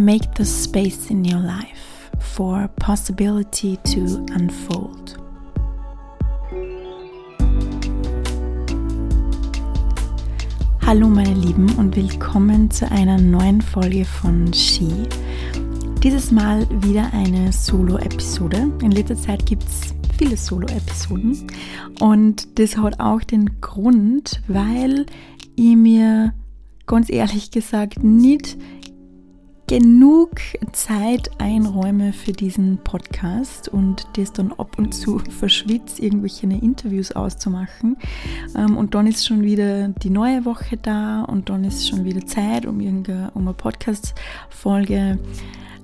make the space in your life for possibility to unfold. Hallo meine Lieben und willkommen zu einer neuen Folge von She. Dieses Mal wieder eine Solo-Episode. In letzter Zeit gibt es viele Solo-Episoden und das hat auch den Grund, weil ich mir ganz ehrlich gesagt nicht genug Zeit einräume für diesen Podcast und das dann ab und zu verschwitzt, irgendwelche Interviews auszumachen. Ähm, und dann ist schon wieder die neue Woche da und dann ist schon wieder Zeit, um, irgendeine, eine Podcast-Folge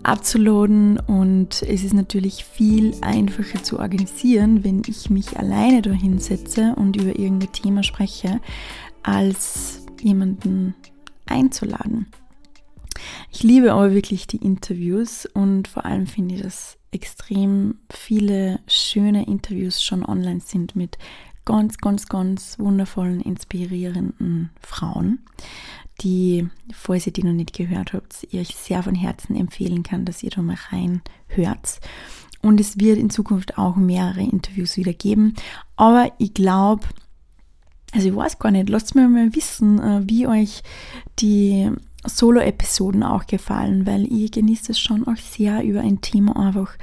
abzuladen und es ist natürlich viel einfacher zu organisieren, wenn ich mich alleine da hinsetze und über irgendein Thema spreche, als jemanden einzuladen. Ich liebe aber wirklich die Interviews und vor allem finde ich, dass extrem viele schöne Interviews schon online sind mit ganz, ganz, ganz wundervollen, inspirierenden Frauen, die, falls ihr die noch nicht gehört habt, ihr euch sehr von Herzen empfehlen kann, dass ihr da mal reinhört. Und es wird in Zukunft auch mehrere Interviews wieder geben. Aber ich glaube, also ich weiß gar nicht, lasst mir mal wissen, äh, wie euch die Solo-Episoden auch gefallen, weil ich genieße es schon auch sehr, über ein Thema einfach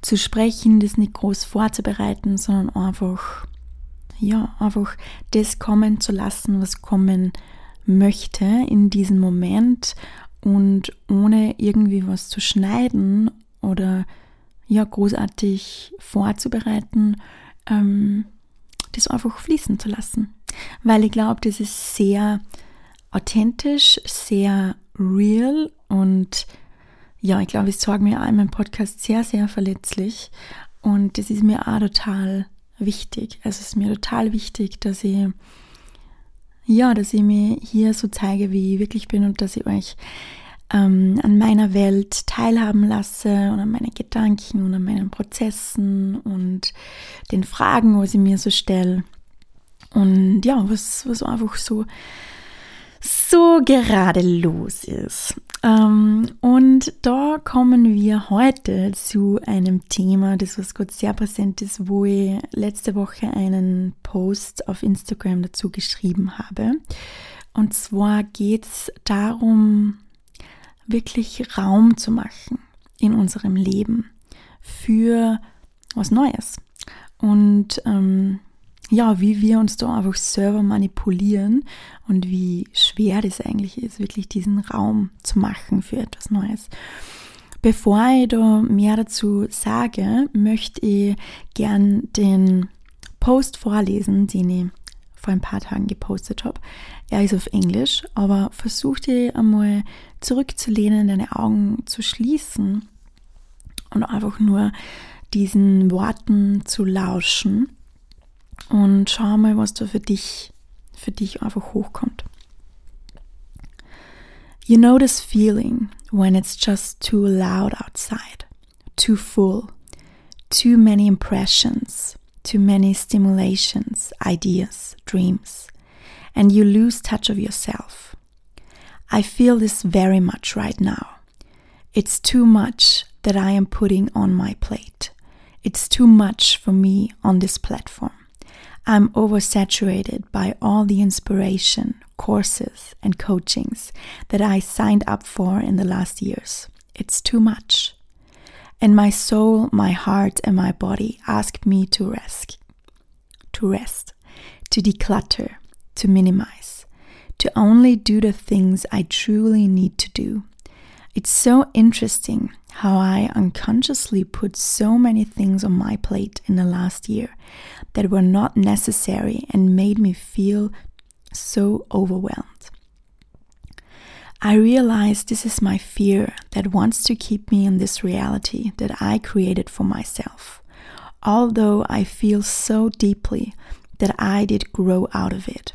zu sprechen, das nicht groß vorzubereiten, sondern einfach, ja, einfach das kommen zu lassen, was kommen möchte in diesem Moment und ohne irgendwie was zu schneiden oder ja, großartig vorzubereiten, ähm, das einfach fließen zu lassen. Weil ich glaube, das ist sehr authentisch, sehr real und ja, ich glaube, ich sage mir auch in meinem Podcast sehr, sehr verletzlich und das ist mir auch total wichtig. Also es ist mir total wichtig, dass ich ja, dass ich mir hier so zeige, wie ich wirklich bin und dass ich euch ähm, an meiner Welt teilhaben lasse und an meinen Gedanken und an meinen Prozessen und den Fragen, was ich mir so stelle. Und ja, was, was einfach so so gerade los ist. Ähm, und da kommen wir heute zu einem Thema, das was gerade sehr präsent ist, wo ich letzte Woche einen Post auf Instagram dazu geschrieben habe. Und zwar geht es darum, wirklich Raum zu machen in unserem Leben für was Neues. Und ähm, ja, wie wir uns da einfach selber manipulieren und wie schwer das eigentlich ist, wirklich diesen Raum zu machen für etwas Neues. Bevor ich da mehr dazu sage, möchte ich gern den Post vorlesen, den ich vor ein paar Tagen gepostet habe. Er ist auf Englisch, aber versuch dir einmal zurückzulehnen, deine Augen zu schließen und einfach nur diesen Worten zu lauschen und schau mal, was da für dich, für dich einfach hochkommt. You know this feeling when it's just too loud outside, too full, too many impressions, too many stimulations, ideas, dreams, and you lose touch of yourself. I feel this very much right now. It's too much that I am putting on my plate. It's too much for me on this platform. I'm oversaturated by all the inspiration, courses, and coachings that I signed up for in the last years. It's too much. And my soul, my heart, and my body ask me to rest, to rest, to declutter, to minimize, to only do the things I truly need to do. It's so interesting how I unconsciously put so many things on my plate in the last year that were not necessary and made me feel so overwhelmed. I realize this is my fear that wants to keep me in this reality that I created for myself, although I feel so deeply that I did grow out of it.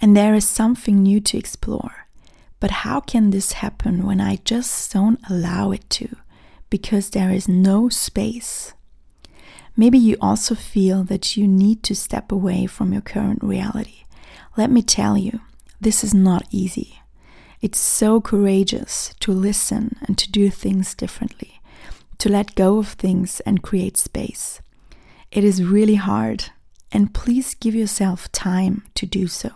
And there is something new to explore. But how can this happen when I just don't allow it to? Because there is no space. Maybe you also feel that you need to step away from your current reality. Let me tell you, this is not easy. It's so courageous to listen and to do things differently, to let go of things and create space. It is really hard, and please give yourself time to do so.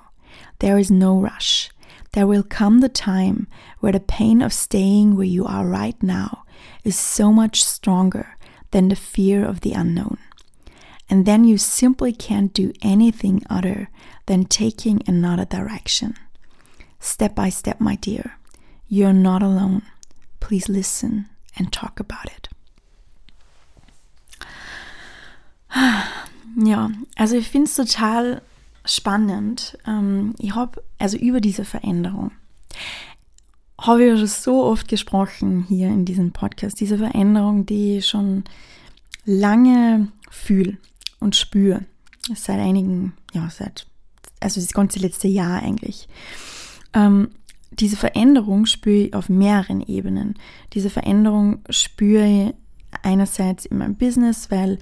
There is no rush. There will come the time where the pain of staying where you are right now is so much stronger than the fear of the unknown. And then you simply can't do anything other than taking another direction. Step by step, my dear. You're not alone. Please listen and talk about it. Ja, also ich finde es total spannend. Ähm, ich habe, also über diese Veränderung, habe ich schon so oft gesprochen hier in diesem Podcast. Diese Veränderung, die ich schon lange fühle und spüre. Seit einigen, ja, seit, also das ganze letzte Jahr eigentlich. Ähm, diese Veränderung spüre ich auf mehreren Ebenen. Diese Veränderung spüre ich einerseits in meinem Business, weil,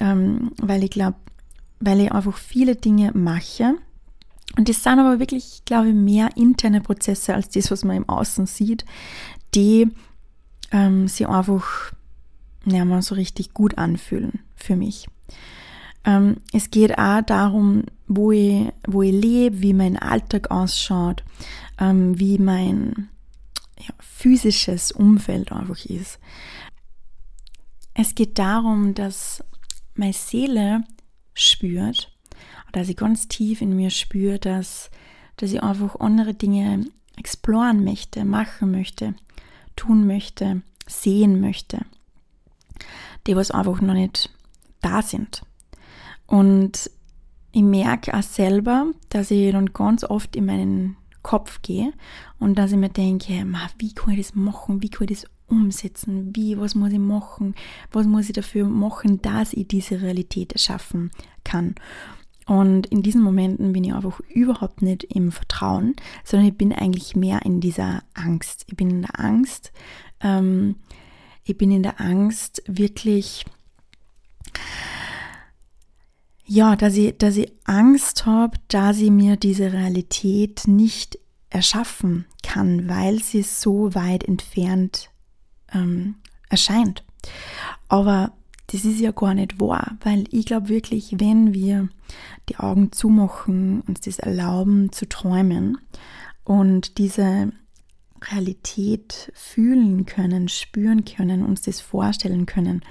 ähm, weil ich glaube, weil ich einfach viele Dinge mache. Und das sind aber wirklich, glaube ich, mehr interne Prozesse als das, was man im Außen sieht, die ähm, sie einfach ja, mal so richtig gut anfühlen für mich. Ähm, es geht auch darum, wo ich, wo ich lebe, wie mein Alltag ausschaut, ähm, wie mein ja, physisches Umfeld einfach ist. Es geht darum, dass meine Seele spürt, dass ich ganz tief in mir spüre, dass, dass ich einfach andere Dinge exploren möchte, machen möchte, tun möchte, sehen möchte, die was einfach noch nicht da sind. Und ich merke auch selber, dass ich dann ganz oft in meinen Kopf gehe und dass ich mir denke, wie kann ich das machen, wie kann ich das umsetzen? Wie, was muss ich machen? Was muss ich dafür machen, dass ich diese Realität erschaffen kann? Und in diesen Momenten bin ich einfach überhaupt nicht im Vertrauen, sondern ich bin eigentlich mehr in dieser Angst. Ich bin in der Angst, ähm, ich bin in der Angst, wirklich, ja, dass ich, dass ich Angst habe, dass ich mir diese Realität nicht erschaffen kann, weil sie so weit entfernt ähm, erscheint. Aber das ist ja gar nicht wahr, weil ich glaube wirklich, wenn wir die Augen zumachen, uns das erlauben zu träumen und diese Realität fühlen können, spüren können, uns das vorstellen können,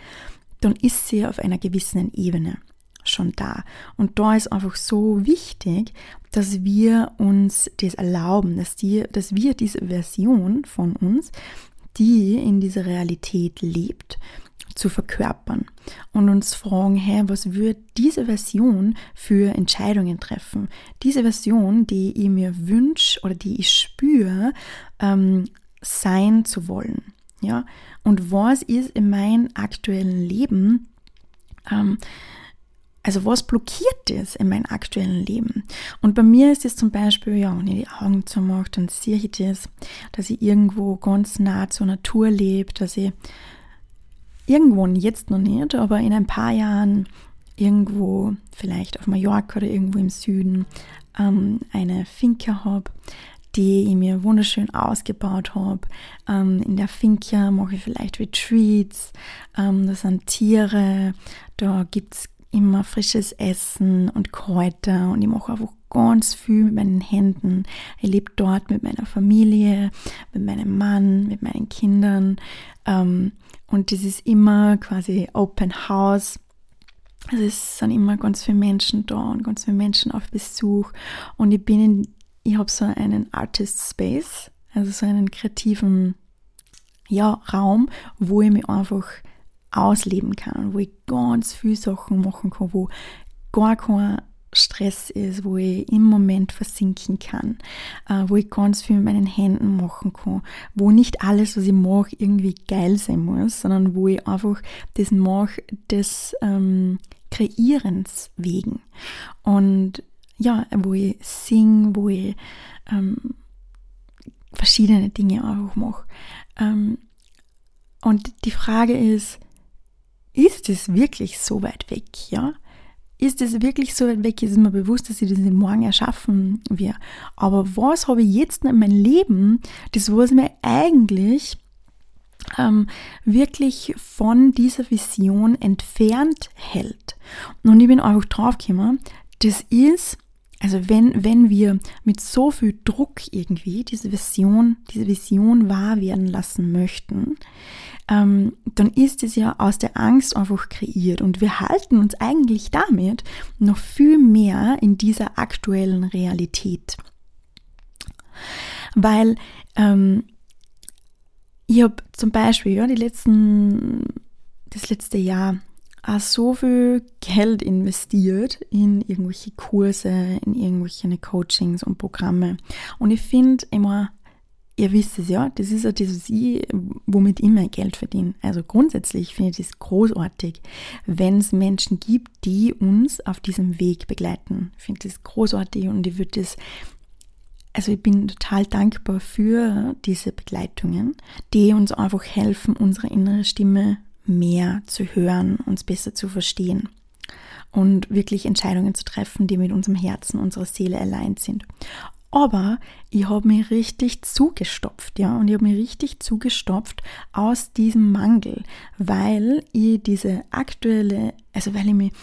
dann ist sie auf einer gewissen Ebene schon da. Und da ist einfach so wichtig, dass wir uns das erlauben, dass, die, dass wir diese Version von uns die in dieser Realität lebt, zu verkörpern und uns fragen, hey, was würde diese Version für Entscheidungen treffen? Diese Version, die ich mir wünsche oder die ich spüre, ähm, sein zu wollen. Ja, und was ist in meinem aktuellen Leben ähm, also was blockiert das in meinem aktuellen Leben? Und bei mir ist es zum Beispiel, ja, wenn ich die Augen zumache, dann sehe ich das, dass ich irgendwo ganz nah zur Natur lebe, dass ich irgendwo, jetzt noch nicht, aber in ein paar Jahren irgendwo, vielleicht auf Mallorca oder irgendwo im Süden, ähm, eine Finca habe, die ich mir wunderschön ausgebaut habe. Ähm, in der Finca mache ich vielleicht Retreats, ähm, da sind Tiere, da gibt es immer frisches Essen und Kräuter und ich mache einfach ganz viel mit meinen Händen. Ich lebe dort mit meiner Familie, mit meinem Mann, mit meinen Kindern ähm, und das ist immer quasi Open House. Also es sind immer ganz viele Menschen da und ganz viele Menschen auf Besuch und ich bin in, ich habe so einen Artist Space, also so einen kreativen ja, Raum, wo ich mich einfach ausleben kann, wo ich ganz viele Sachen machen kann, wo gar kein Stress ist, wo ich im Moment versinken kann, äh, wo ich ganz viel mit meinen Händen machen kann, wo nicht alles, was ich mache, irgendwie geil sein muss, sondern wo ich einfach das mache, des ähm, Kreierens wegen. Und ja, wo ich sing, wo ich ähm, verschiedene Dinge einfach mache. Ähm, und die Frage ist, ist es wirklich so weit weg, ja? ist es wirklich so weit weg? Ist mir bewusst, dass ich das morgen erschaffen werde. Aber was habe ich jetzt in meinem Leben, das was mir eigentlich ähm, wirklich von dieser Vision entfernt hält? Und ich bin einfach draufgekommen, das ist also wenn, wenn wir mit so viel Druck irgendwie diese Vision, diese Vision wahr werden lassen möchten, ähm, dann ist es ja aus der Angst einfach kreiert und wir halten uns eigentlich damit noch viel mehr in dieser aktuellen Realität. Weil ähm, ich habe zum Beispiel ja die letzten, das letzte Jahr auch so viel Geld investiert in irgendwelche Kurse, in irgendwelche Coachings und Programme. Und ich finde immer, ihr wisst es ja, das ist ja das, was ich, womit ich mein Geld verdiene. Also grundsätzlich finde ich es großartig, wenn es Menschen gibt, die uns auf diesem Weg begleiten. Ich finde das großartig und ich würde das also ich bin total dankbar für diese Begleitungen, die uns einfach helfen, unsere innere Stimme mehr zu hören, uns besser zu verstehen und wirklich Entscheidungen zu treffen, die mit unserem Herzen, unserer Seele allein sind. Aber ich habe mich richtig zugestopft, ja, und ich habe mich richtig zugestopft aus diesem Mangel, weil ich diese aktuelle, also weil ich mich,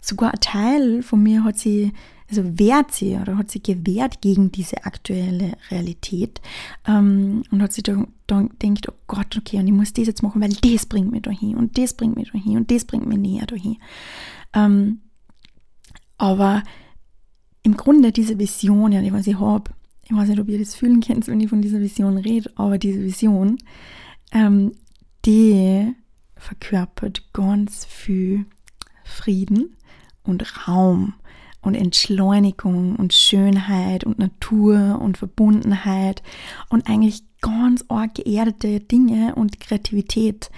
sogar ein Teil von mir hat sie also wehrt sie oder hat sie gewehrt gegen diese aktuelle Realität ähm, und hat sich da, da denkt, oh Gott, okay, und ich muss das jetzt machen, weil das bringt mich dahin und das bringt mich dahin und das bringt mich näher dahin. Ähm, aber im Grunde diese Vision, ja, die was ich habe, ich weiß nicht, ob ihr das fühlen könnt, wenn ich von dieser Vision rede, aber diese Vision, ähm, die verkörpert ganz viel Frieden und Raum und Entschleunigung und Schönheit und Natur und Verbundenheit und eigentlich ganz arg geerdete Dinge und Kreativität.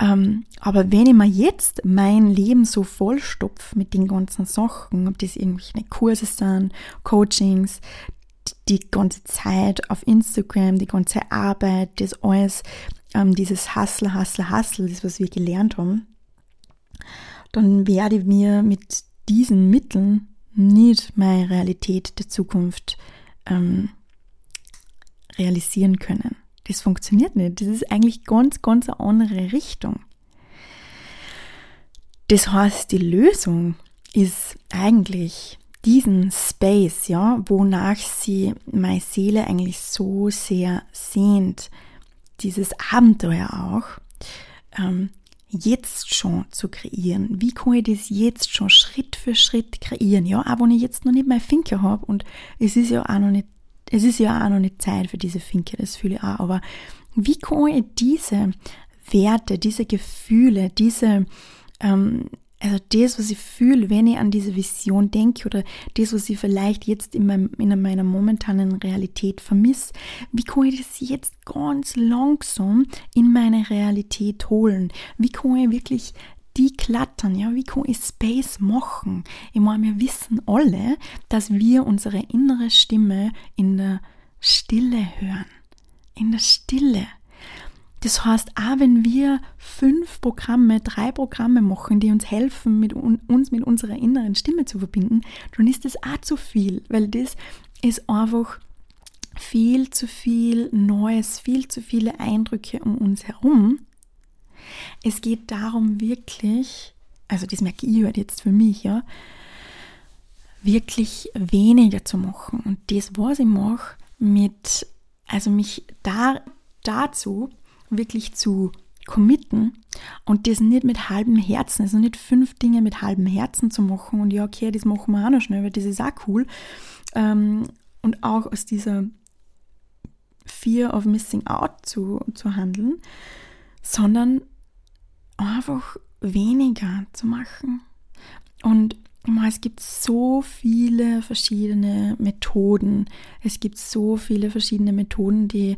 Ähm, aber wenn ich mir jetzt mein Leben so vollstopfe mit den ganzen Sachen, ob das irgendwelche Kurse sind, Coachings, die ganze Zeit auf Instagram, die ganze Arbeit, das alles, ähm, dieses Hustle, Hustle, Hustle, das, was wir gelernt haben, dann werde ich mir mit diesen Mitteln nicht meine Realität der Zukunft ähm, realisieren können. Das funktioniert nicht. Das ist eigentlich ganz, ganz eine andere Richtung. Das heißt, die Lösung ist eigentlich diesen Space, ja, wonach sie meine Seele eigentlich so sehr sehnt, dieses Abenteuer auch, ähm, jetzt schon zu kreieren? Wie kann ich das jetzt schon Schritt für Schritt kreieren? Ja, auch wenn ich jetzt noch nicht meine Finke habe und es ist ja auch noch nicht, es ist ja auch noch nicht Zeit für diese Finke, das fühle ich auch, aber wie kann ich diese Werte, diese Gefühle, diese ähm, also das, was ich fühle, wenn ich an diese Vision denke oder das, was ich vielleicht jetzt in, meinem, in meiner momentanen Realität vermisse, wie kann ich das jetzt ganz langsam in meine Realität holen? Wie kann ich wirklich die klattern, ja, wie kann ich Space machen? Ich meine, wir wissen alle, dass wir unsere innere Stimme in der Stille hören. In der Stille. Das heißt, auch wenn wir fünf Programme, drei Programme machen, die uns helfen, mit uns mit unserer inneren Stimme zu verbinden, dann ist das auch zu viel, weil das ist einfach viel zu viel Neues, viel zu viele Eindrücke um uns herum. Es geht darum wirklich, also das merke ich halt jetzt für mich, ja, wirklich weniger zu machen. Und das, was ich mache, mit, also mich da, dazu wirklich zu committen und das nicht mit halbem Herzen, also nicht fünf Dinge mit halbem Herzen zu machen und ja, okay, das machen wir auch noch schnell, weil das ist auch cool. Ähm, und auch aus dieser Fear of Missing Out zu, zu handeln, sondern einfach weniger zu machen. Und es gibt so viele verschiedene Methoden. Es gibt so viele verschiedene Methoden, die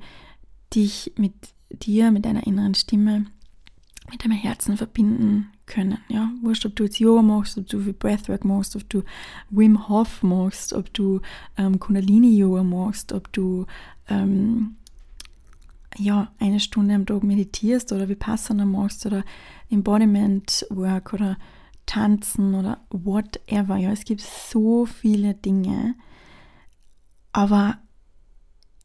dich mit dir, mit deiner inneren Stimme, mit deinem Herzen verbinden können. Ja, wurscht, ob du jetzt Yoga machst, ob du viel Breathwork machst, ob du Wim Hof machst, ob du ähm, Kundalini Yoga machst, ob du ähm, ja eine Stunde am Tag meditierst oder Vipassana machst oder Embodiment Work oder tanzen oder whatever. Ja, es gibt so viele Dinge. Aber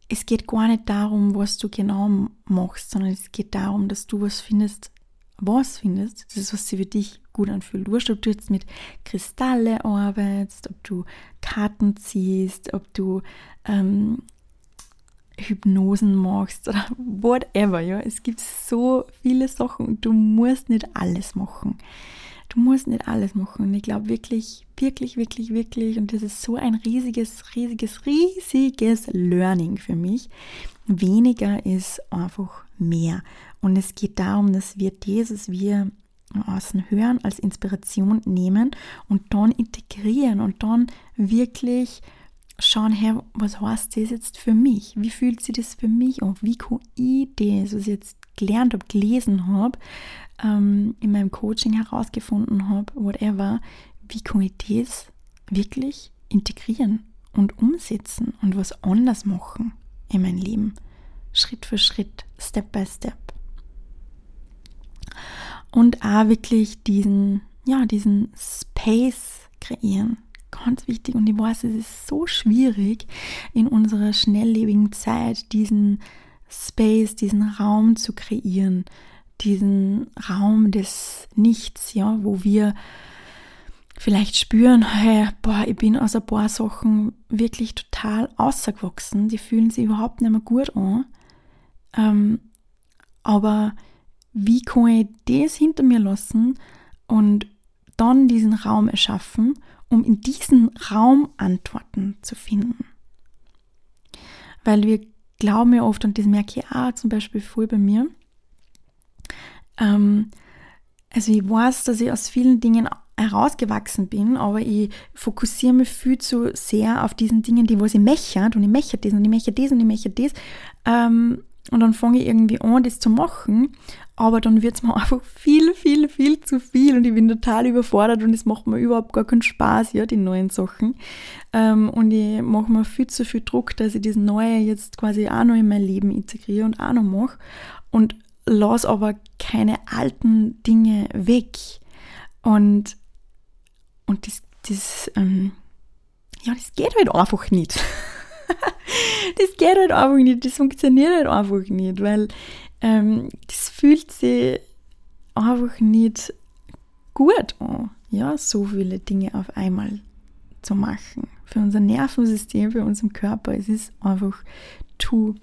es geht gar nicht darum, was du genau machst, sondern es geht darum, dass du was findest, was findest, das ist, was sich für dich gut anfühlt. Wurscht, ob du jetzt mit Kristalle arbeitest, ob du Karten ziehst, ob du ähm, Hypnosen machst oder whatever, ja. Es gibt so viele Sachen du musst nicht alles machen. Du musst nicht alles machen. Und ich glaube wirklich, wirklich, wirklich, wirklich, und das ist so ein riesiges, riesiges, riesiges Learning für mich. Weniger ist einfach mehr. Und es geht darum, dass wir dieses wir außen hören, als Inspiration nehmen und dann integrieren und dann wirklich schauen, hey, was heißt das jetzt für mich? Wie fühlt sich das für mich an? Wie kann ich das, was ich jetzt gelernt habe, gelesen habe, ähm, in meinem Coaching herausgefunden habe, whatever, wie kann ich das wirklich integrieren und umsetzen und was anders machen in mein Leben? Schritt für Schritt, Step by Step. Und auch wirklich diesen, ja, diesen Space kreieren. Ganz wichtig. Und ich weiß, es ist so schwierig in unserer schnelllebigen Zeit, diesen Space, diesen Raum zu kreieren. Diesen Raum des Nichts, ja, wo wir vielleicht spüren, hey, boah, ich bin aus ein paar Sachen wirklich total außergewachsen, die fühlen sich überhaupt nicht mehr gut an. Ähm, aber wie kann ich das hinter mir lassen und dann diesen Raum erschaffen, um in diesen Raum Antworten zu finden? Weil wir glauben ja oft, und das merke ich auch zum Beispiel voll bei mir, ähm, also ich weiß, dass ich aus vielen Dingen herausgewachsen bin, aber ich fokussiere mich viel zu sehr auf diesen Dingen, die was ich mechert und ich mechert das und ich mechert das und ich mechert das. Ähm, und dann fange ich irgendwie an, das zu machen, aber dann wird es mir einfach viel, viel, viel zu viel und ich bin total überfordert und es macht mir überhaupt gar keinen Spaß, ja, die neuen Sachen. Ähm, und ich mache mir viel zu viel Druck, dass ich das Neue jetzt quasi auch noch in mein Leben integriere und auch noch mache und lasse aber keine alten Dinge weg. Und, und das, das, ähm, ja, das geht halt einfach nicht. das geht halt einfach nicht, das funktioniert halt einfach nicht, weil ähm, das fühlt sich einfach nicht gut an, ja, so viele Dinge auf einmal zu machen. Für unser Nervensystem, für unseren Körper, es ist einfach too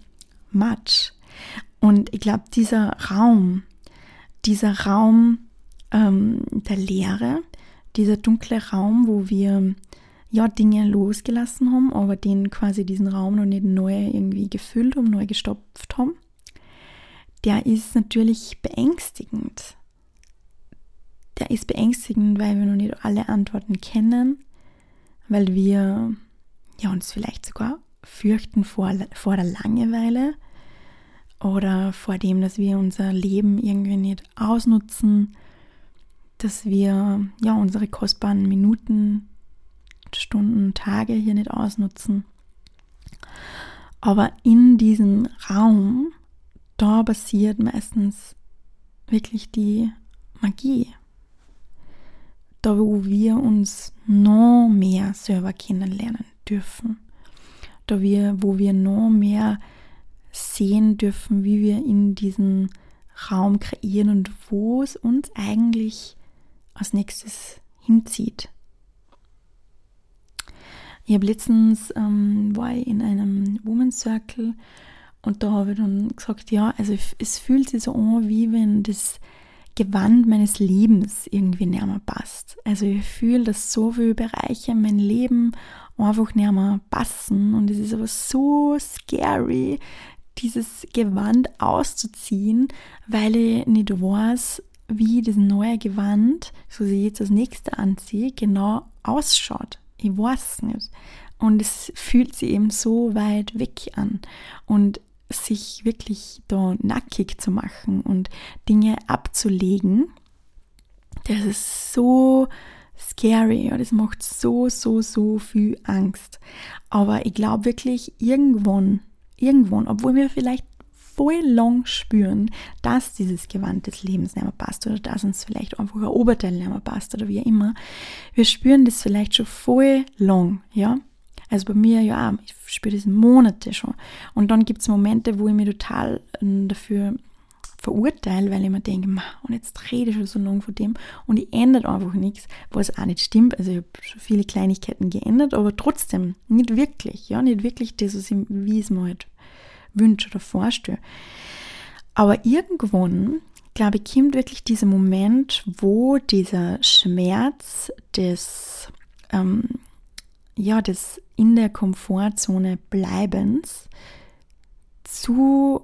much. Und ich glaube, dieser Raum, dieser Raum ähm, der Leere, dieser dunkle Raum, wo wir ja, Dinge losgelassen haben, aber den quasi diesen Raum noch nicht neu irgendwie gefüllt haben, neu gestopft haben, der ist natürlich beängstigend. Der ist beängstigend, weil wir noch nicht alle Antworten kennen, weil wir ja, uns vielleicht sogar fürchten vor, vor der Langeweile oder vor dem, dass wir unser Leben irgendwie nicht ausnutzen, dass wir ja unsere kostbaren Minuten Stunden, Tage hier nicht ausnutzen. Aber in diesem Raum, da passiert meistens wirklich die Magie. Da, wo wir uns noch mehr selber kennenlernen dürfen. Da, wir, wo wir noch mehr sehen dürfen, wie wir in diesen Raum kreieren und wo es uns eigentlich als nächstes hinzieht. Ich habe letztens ähm, war ich in einem Women's Circle und da habe ich dann gesagt, ja, also es fühlt sich so an, wie wenn das Gewand meines Lebens irgendwie näher mehr passt. Also ich fühle, dass so viele Bereiche in meinem Leben einfach näher mehr passen und es ist aber so scary, dieses Gewand auszuziehen, weil ich nicht weiß, wie das neue Gewand, so sie jetzt als nächste anziehe, genau ausschaut. Ich weiß nicht. Und es fühlt sich eben so weit weg an. Und sich wirklich da nackig zu machen und Dinge abzulegen, das ist so scary. Ja, das macht so, so, so viel Angst. Aber ich glaube wirklich, irgendwann, irgendwann, obwohl wir vielleicht voll lang spüren, dass dieses Gewand des Lebens nicht mehr passt oder dass uns vielleicht einfach ein Oberteil nicht mehr passt oder wie auch immer. Wir spüren das vielleicht schon voll lang, ja. Also bei mir ja ich spüre das Monate schon. Und dann gibt es Momente, wo ich mich total ähm, dafür verurteile, weil ich mir denke, und jetzt rede ich schon so lange von dem und ich ändert einfach nichts, was auch nicht stimmt. Also ich habe schon viele Kleinigkeiten geändert, aber trotzdem nicht wirklich, ja, nicht wirklich das, was ich, wie es mir halt wünsche oder vorstelle. Aber irgendwann, glaube ich, kommt wirklich dieser Moment, wo dieser Schmerz des, ähm, ja, des in der Komfortzone Bleibens zu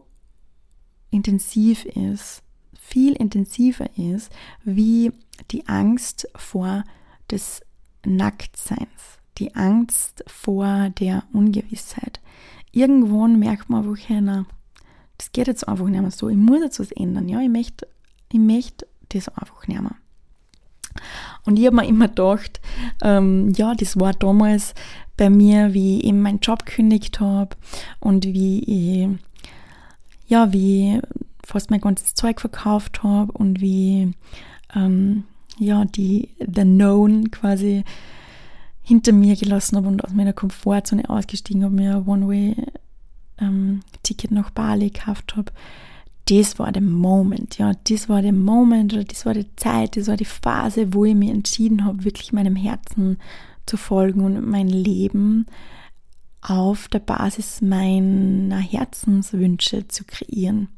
intensiv ist, viel intensiver ist, wie die Angst vor des Nacktseins, die Angst vor der Ungewissheit. Irgendwann merkt man einfach, na, das geht jetzt einfach nicht mehr so, ich muss jetzt was ändern, ja, ich möchte, ich möchte das einfach nicht mehr. Und ich habe mir immer gedacht, ähm, ja, das war damals bei mir, wie ich eben meinen Job gekündigt habe und wie ich, ja, wie fast mein ganzes Zeug verkauft habe und wie, ähm, ja, die, the known quasi hinter mir gelassen habe und aus meiner Komfortzone ausgestiegen habe, mir ein One-Way-Ticket ähm, nach Bali gekauft habe das war der Moment, ja, das war der Moment oder das war die Zeit, das war die Phase, wo ich mich entschieden habe, wirklich meinem Herzen zu folgen und mein Leben auf der Basis meiner Herzenswünsche zu kreieren.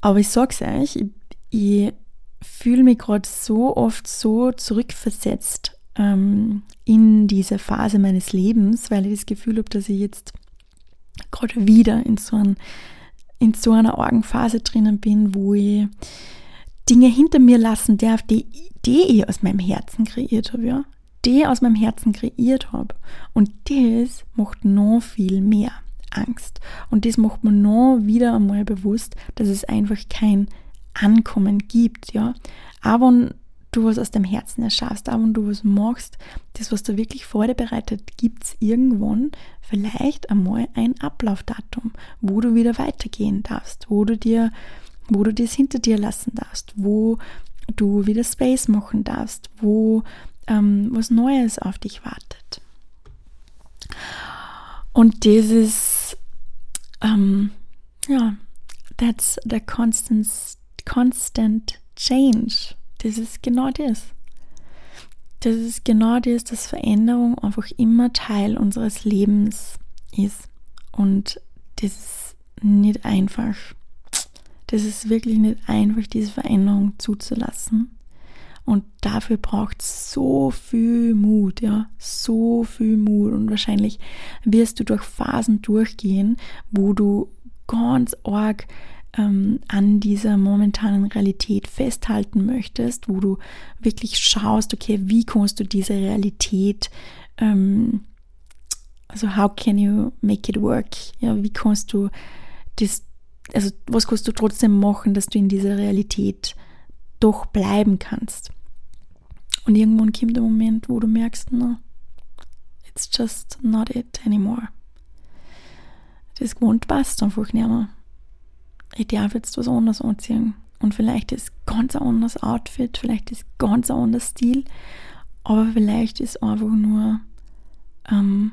Aber ich sag's euch, ich, ich fühle mich gerade so oft so zurückversetzt ähm, in diese Phase meines Lebens, weil ich das Gefühl habe, dass ich jetzt gerade wieder in so einem in so einer Augenphase drinnen bin, wo ich Dinge hinter mir lassen darf, die, die ich aus meinem Herzen kreiert habe, ja. Die aus meinem Herzen kreiert habe. Und das macht noch viel mehr Angst. Und das macht mir noch wieder einmal bewusst, dass es einfach kein Ankommen gibt, ja. Aber du was aus dem Herzen erschaffst, auch wenn du was machst, das, was dir wirklich Freude bereitet, gibt es irgendwann vielleicht einmal ein Ablaufdatum, wo du wieder weitergehen darfst, wo du dir, wo du das hinter dir lassen darfst, wo du wieder Space machen darfst, wo ähm, was Neues auf dich wartet. Und dieses, ähm, ja, that's the constant, constant change das ist genau das. Das ist genau das, dass Veränderung einfach immer Teil unseres Lebens ist. Und das ist nicht einfach. Das ist wirklich nicht einfach, diese Veränderung zuzulassen. Und dafür braucht es so viel Mut, ja, so viel Mut. Und wahrscheinlich wirst du durch Phasen durchgehen, wo du ganz arg ähm, an dieser momentanen Realität festhalten möchtest, wo du wirklich schaust, okay, wie kannst du diese Realität, ähm, also how can you make it work? Ja, wie kannst du das, also was kannst du trotzdem machen, dass du in dieser Realität doch bleiben kannst? Und irgendwann kommt der Moment, wo du merkst, no, it's just not it anymore. Das Gewohnt passt einfach nicht mehr ich darf jetzt was anderes anziehen. Und vielleicht ist ganz ein anderes Outfit, vielleicht ist ganz ein anderer Stil, aber vielleicht ist einfach nur, ähm,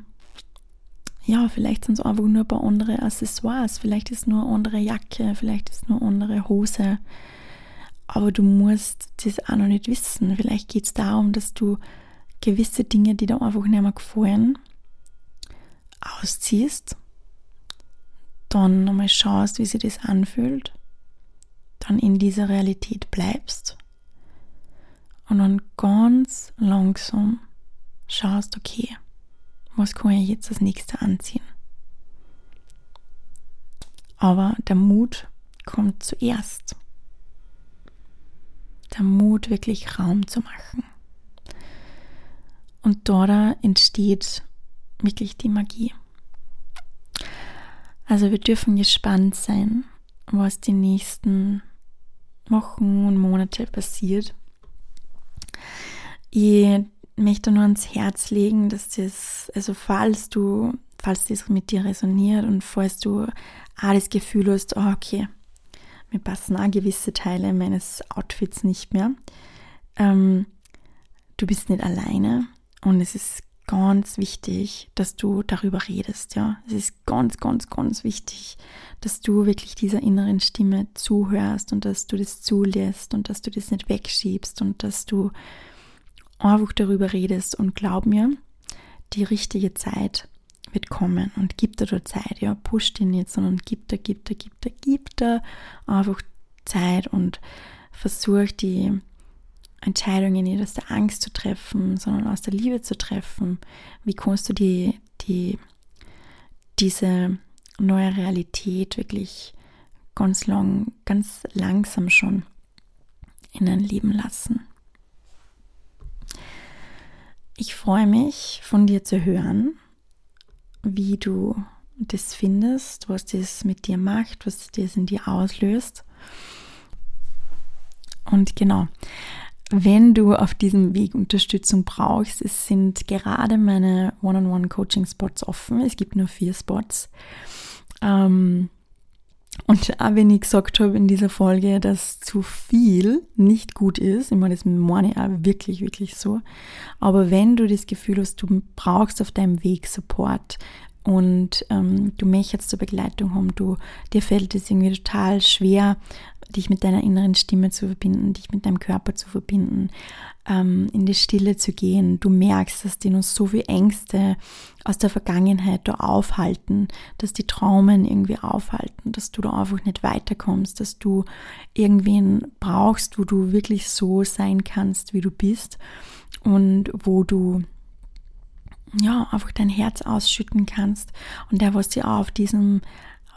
ja, vielleicht sind es einfach nur ein paar andere Accessoires, vielleicht ist nur eine andere Jacke, vielleicht ist nur eine andere Hose. Aber du musst das auch noch nicht wissen. Vielleicht geht es darum, dass du gewisse Dinge, die dir einfach nicht mehr gefallen, ausziehst dann nochmal schaust, wie sich das anfühlt, dann in dieser Realität bleibst und dann ganz langsam schaust, okay, was kann ich jetzt als nächstes anziehen? Aber der Mut kommt zuerst. Der Mut, wirklich Raum zu machen. Und dort entsteht wirklich die Magie. Also wir dürfen gespannt sein, was die nächsten Wochen und Monate passiert. Ich möchte nur ans Herz legen, dass das, also falls du, falls das mit dir resoniert und falls du auch das Gefühl hast, oh, okay, mir passen auch gewisse Teile meines Outfits nicht mehr. Ähm, du bist nicht alleine und es ist ganz wichtig, dass du darüber redest, ja. Es ist ganz, ganz, ganz wichtig, dass du wirklich dieser inneren Stimme zuhörst und dass du das zulässt und dass du das nicht wegschiebst und dass du einfach darüber redest und glaub mir, die richtige Zeit wird kommen und gib dir da Zeit, ja, push dich nicht, sondern gib dir, gib dir, gib dir, gib dir einfach Zeit und versuch die Entscheidungen nicht aus der Angst zu treffen, sondern aus der Liebe zu treffen. Wie kannst du die, die, diese neue Realität wirklich ganz lang, ganz langsam schon in dein Leben lassen? Ich freue mich, von dir zu hören, wie du das findest, was das mit dir macht, was das in dir auslöst. Und genau, wenn du auf diesem Weg Unterstützung brauchst, es sind gerade meine One-on-One-Coaching-Spots offen. Es gibt nur vier Spots. Ähm, und auch wenn ich gesagt habe in dieser Folge, dass zu viel nicht gut ist, ich meine, das meine ich auch wirklich, wirklich so. Aber wenn du das Gefühl hast, du brauchst auf deinem Weg Support und ähm, du möchtest zur Begleitung haben, du, dir fällt es irgendwie total schwer, dich mit deiner inneren Stimme zu verbinden, dich mit deinem Körper zu verbinden, ähm, in die Stille zu gehen. Du merkst, dass dir noch so viele Ängste aus der Vergangenheit da aufhalten, dass die Traumen irgendwie aufhalten, dass du da einfach nicht weiterkommst, dass du irgendwen brauchst, wo du wirklich so sein kannst, wie du bist und wo du ja, einfach dein Herz ausschütten kannst und der, was dir auf diesem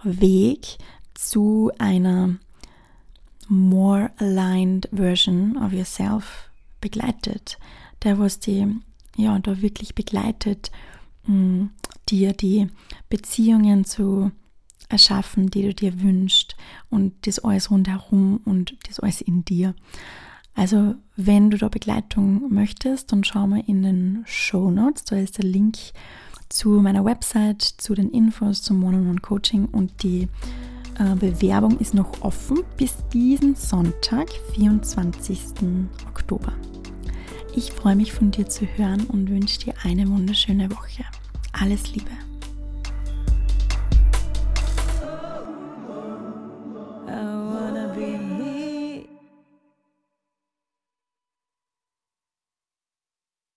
Weg zu einer more aligned version of yourself begleitet. Der, was die, ja, da wirklich begleitet, mh, mm, dir die Beziehungen zu erschaffen, die du dir wünschst und das alles rundherum und das alles in dir. Also, wenn du da Begleitung möchtest, dann schau mal in den Show Notes. Da ist der Link zu meiner Website, zu den Infos zum One-on-One-Coaching und die Bewerbung ist noch offen bis diesen Sonntag, 24. Oktober. Ich freue mich von dir zu hören und wünsche dir eine wunderschöne Woche. Alles Liebe.